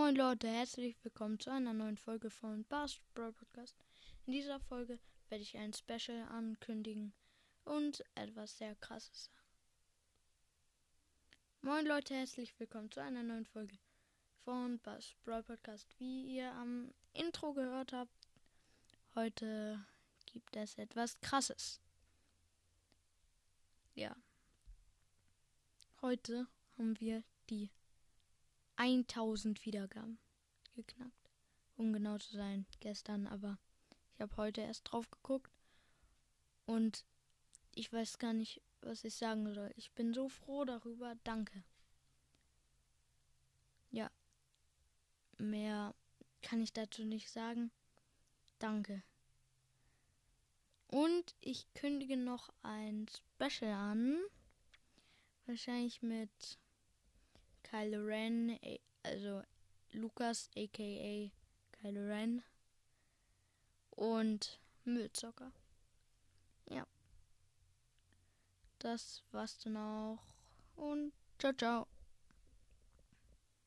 Moin Leute, herzlich willkommen zu einer neuen Folge von Bast Brawl Podcast. In dieser Folge werde ich ein Special ankündigen und etwas sehr krasses sagen. Moin Leute, herzlich willkommen zu einer neuen Folge von Bast Brawl Podcast. Wie ihr am Intro gehört habt, heute gibt es etwas krasses. Ja. Heute haben wir die 1000 Wiedergaben geknackt. Um genau zu sein, gestern, aber ich habe heute erst drauf geguckt und ich weiß gar nicht, was ich sagen soll. Ich bin so froh darüber. Danke. Ja. Mehr kann ich dazu nicht sagen. Danke. Und ich kündige noch ein Special an. Wahrscheinlich mit Kylo Ren, also Lukas aka Kylo Ren und Müllzocker. Ja. Das war's dann auch und ciao ciao.